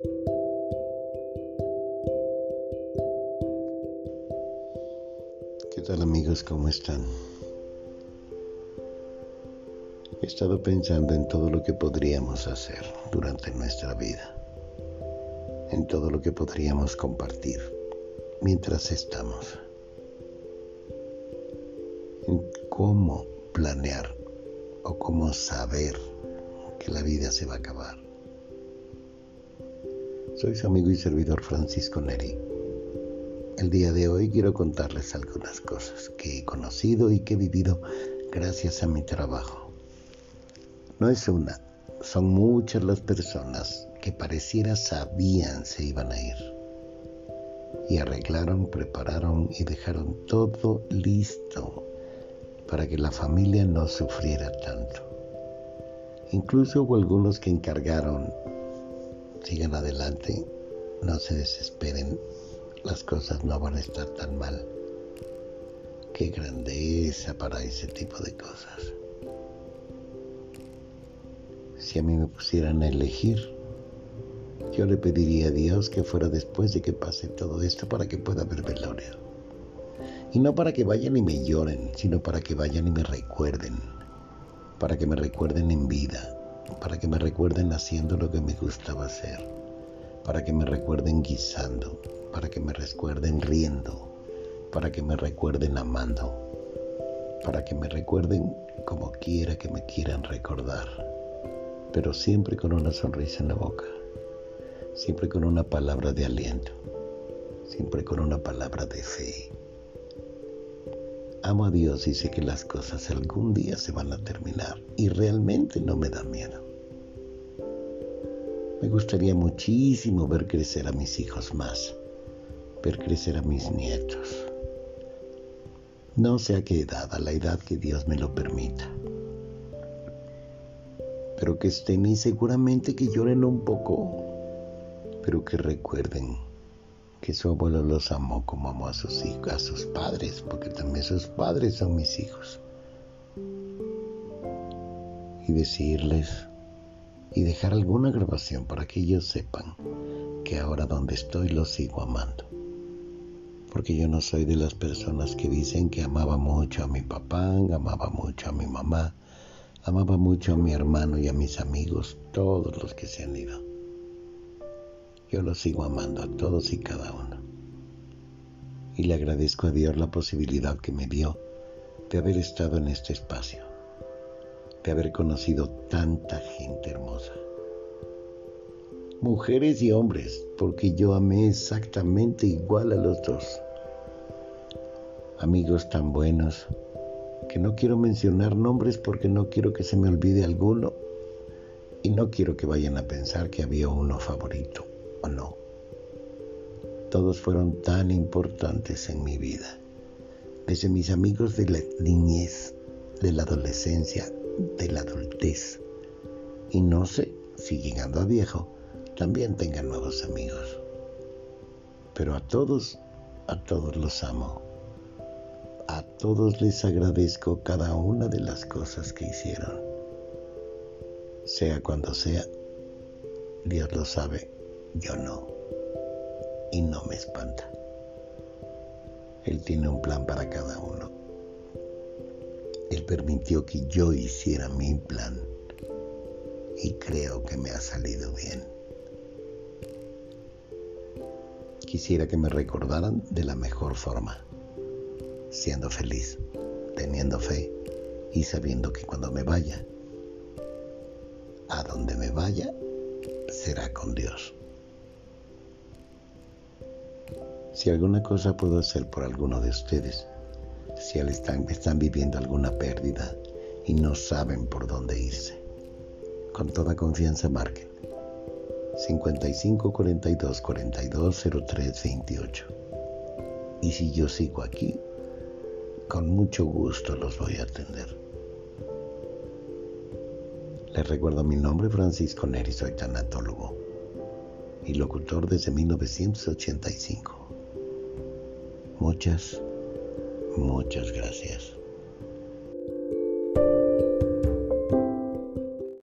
¿Qué tal amigos? ¿Cómo están? He estado pensando en todo lo que podríamos hacer durante nuestra vida, en todo lo que podríamos compartir mientras estamos, en cómo planear o cómo saber que la vida se va a acabar. Soy su amigo y servidor Francisco Neri. El día de hoy quiero contarles algunas cosas que he conocido y que he vivido gracias a mi trabajo. No es una, son muchas las personas que pareciera sabían se iban a ir. Y arreglaron, prepararon y dejaron todo listo para que la familia no sufriera tanto. Incluso hubo algunos que encargaron, sigan adelante, no se desesperen, las cosas no van a estar tan mal. Qué grandeza para ese tipo de cosas. Si a mí me pusieran a elegir, yo le pediría a Dios que fuera después de que pase todo esto para que pueda ver velorio. Y no para que vayan y me lloren, sino para que vayan y me recuerden para que me recuerden en vida, para que me recuerden haciendo lo que me gustaba hacer, para que me recuerden guisando, para que me recuerden riendo, para que me recuerden amando, para que me recuerden como quiera que me quieran recordar, pero siempre con una sonrisa en la boca, siempre con una palabra de aliento, siempre con una palabra de fe. Amo a Dios y sé que las cosas algún día se van a terminar y realmente no me da miedo. Me gustaría muchísimo ver crecer a mis hijos más, ver crecer a mis nietos. No sé a qué edad, a la edad que Dios me lo permita. Pero que estén y seguramente que lloren un poco, pero que recuerden que su abuelo los amó como amó a sus hijos, a sus padres, porque también sus padres son mis hijos. Y decirles y dejar alguna grabación para que ellos sepan que ahora donde estoy los sigo amando. Porque yo no soy de las personas que dicen que amaba mucho a mi papá, amaba mucho a mi mamá, amaba mucho a mi hermano y a mis amigos, todos los que se han ido. Yo los sigo amando a todos y cada uno. Y le agradezco a Dios la posibilidad que me dio de haber estado en este espacio, de haber conocido tanta gente hermosa. Mujeres y hombres, porque yo amé exactamente igual a los dos. Amigos tan buenos que no quiero mencionar nombres porque no quiero que se me olvide alguno y no quiero que vayan a pensar que había uno favorito no. Todos fueron tan importantes en mi vida. Desde mis amigos de la niñez, de la adolescencia, de la adultez. Y no sé si llegando a viejo también tenga nuevos amigos. Pero a todos, a todos los amo. A todos les agradezco cada una de las cosas que hicieron. Sea cuando sea, Dios lo sabe yo no. Y no me espanta. Él tiene un plan para cada uno. Él permitió que yo hiciera mi plan y creo que me ha salido bien. Quisiera que me recordaran de la mejor forma, siendo feliz, teniendo fe y sabiendo que cuando me vaya, a donde me vaya, será con Dios. Si alguna cosa puedo hacer por alguno de ustedes, si están, están viviendo alguna pérdida y no saben por dónde irse, con toda confianza marquen 55 42 42 03 28. Y si yo sigo aquí, con mucho gusto los voy a atender. Les recuerdo mi nombre, Francisco Neri, soy tanatólogo y locutor desde 1985. Muchas, muchas gracias.